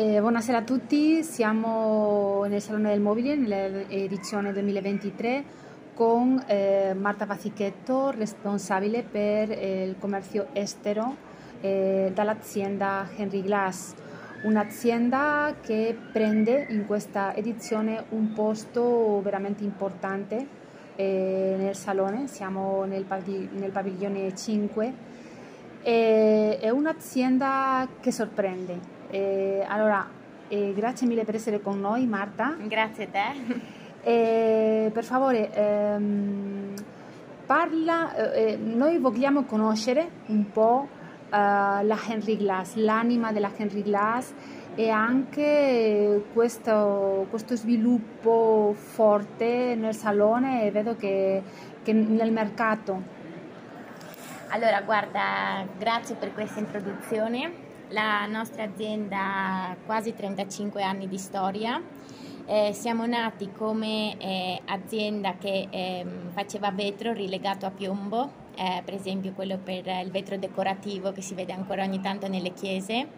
Eh, buonasera a tutti, siamo nel Salone del Mobile nell'edizione 2023 con eh, Marta Pazzichetto, responsabile per eh, il commercio estero eh, dall'azienda Henry Glass, un'azienda che prende in questa edizione un posto veramente importante eh, nel salone, siamo nel, nel padiglione 5, è un'azienda che sorprende eh, allora, eh, grazie mille per essere con noi Marta. Grazie a te. Eh, per favore, ehm, parla, eh, noi vogliamo conoscere un po' eh, la Henry Glass, l'anima della Henry Glass e anche questo, questo sviluppo forte nel salone e vedo che, che nel mercato. Allora, guarda, grazie per questa introduzione. La nostra azienda ha quasi 35 anni di storia. Eh, siamo nati come eh, azienda che eh, faceva vetro rilegato a piombo, eh, per esempio quello per il vetro decorativo che si vede ancora ogni tanto nelle chiese,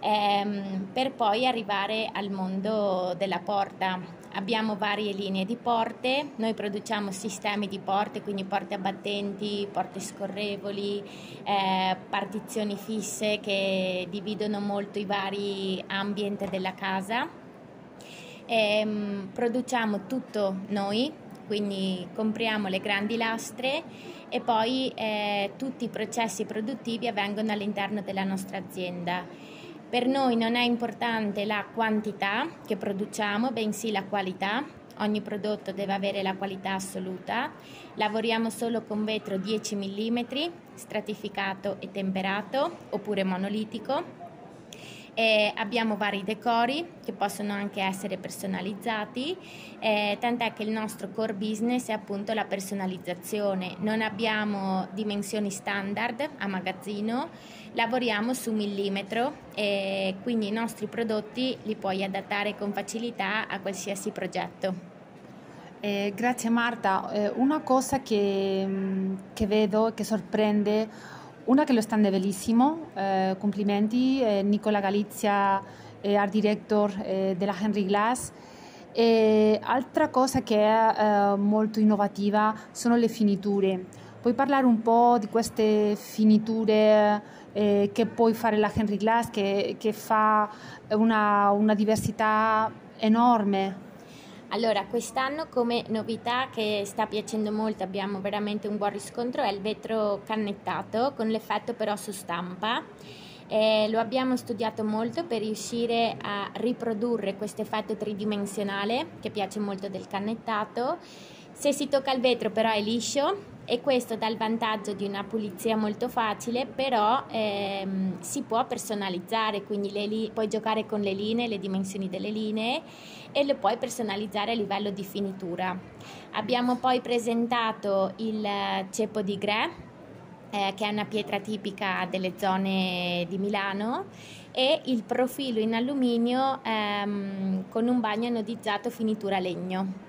ehm, per poi arrivare al mondo della porta Abbiamo varie linee di porte, noi produciamo sistemi di porte, quindi porte abbattenti, porte scorrevoli, eh, partizioni fisse che dividono molto i vari ambienti della casa. Ehm, produciamo tutto noi, quindi compriamo le grandi lastre e poi eh, tutti i processi produttivi avvengono all'interno della nostra azienda. Per noi non è importante la quantità che produciamo, bensì la qualità. Ogni prodotto deve avere la qualità assoluta. Lavoriamo solo con vetro 10 mm, stratificato e temperato oppure monolitico eh, abbiamo vari decori che possono anche essere personalizzati, eh, tant'è che il nostro core business è appunto la personalizzazione. Non abbiamo dimensioni standard a magazzino, lavoriamo su millimetro e quindi i nostri prodotti li puoi adattare con facilità a qualsiasi progetto. Eh, grazie Marta, eh, una cosa che, mm, che vedo che sorprende una che lo sta bellissimo, eh, complimenti, eh, Nicola Galizia, eh, art director eh, della Henry Glass. E altra cosa che è eh, molto innovativa sono le finiture. Puoi parlare un po' di queste finiture eh, che puoi fare la Henry Glass che, che fa una, una diversità enorme allora, quest'anno come novità che sta piacendo molto, abbiamo veramente un buon riscontro, è il vetro cannettato con l'effetto però su stampa. Eh, lo abbiamo studiato molto per riuscire a riprodurre questo effetto tridimensionale che piace molto del cannettato. Se si tocca il vetro però è liscio, e questo dà il vantaggio di una pulizia molto facile, però ehm, si può personalizzare, quindi li- puoi giocare con le linee, le dimensioni delle linee e le puoi personalizzare a livello di finitura. Abbiamo poi presentato il ceppo di Grès, eh, che è una pietra tipica delle zone di Milano e il profilo in alluminio ehm, con un bagno anodizzato finitura legno.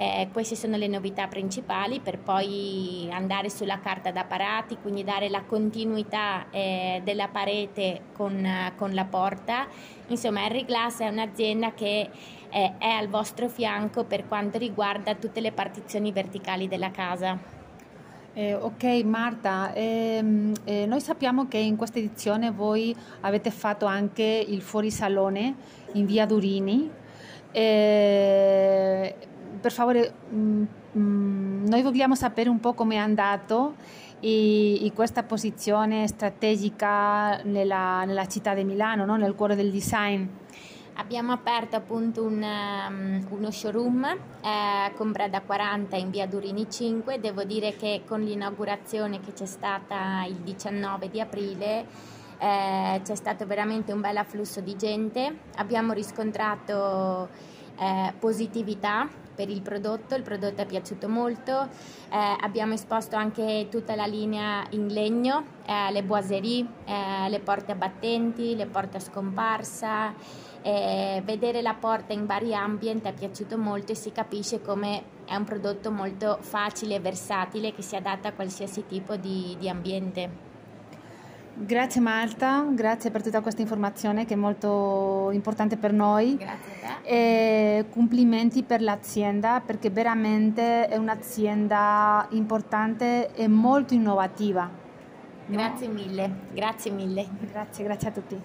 Eh, queste sono le novità principali per poi andare sulla carta da parati, quindi dare la continuità eh, della parete con, con, la porta. Insomma, Henry Glass è un'azienda che eh, è al vostro fianco per quanto riguarda tutte le partizioni verticali della casa. Eh, ok Marta, ehm, eh, noi sappiamo che in questa edizione voi avete fatto anche il fuorisalone in via Durini. Eh, per favore, mm, mm, noi vogliamo sapere un po' come è andato e, e questa posizione strategica nella, nella città di Milano, no? nel cuore del design. Abbiamo aperto appunto un, um, uno showroom eh, con Breda 40 in via Durini 5. Devo dire che con l'inaugurazione che c'è stata il 19 di aprile eh, c'è stato veramente un bel afflusso di gente. Abbiamo riscontrato eh, positività per il prodotto, il prodotto è piaciuto molto, eh, abbiamo esposto anche tutta la linea in legno, eh, le boiserie, eh, le porte abbattenti, le porte a scomparsa, vedere la porta in vari ambienti è piaciuto molto e si capisce come è un prodotto molto facile e versatile che si adatta a qualsiasi tipo di, di ambiente. Grazie Marta, grazie per tutta questa informazione che è molto importante per noi. Grazie a te. E complimenti per l'azienda perché veramente è un'azienda importante e molto innovativa. Grazie mille, grazie mille. Grazie, grazie a tutti.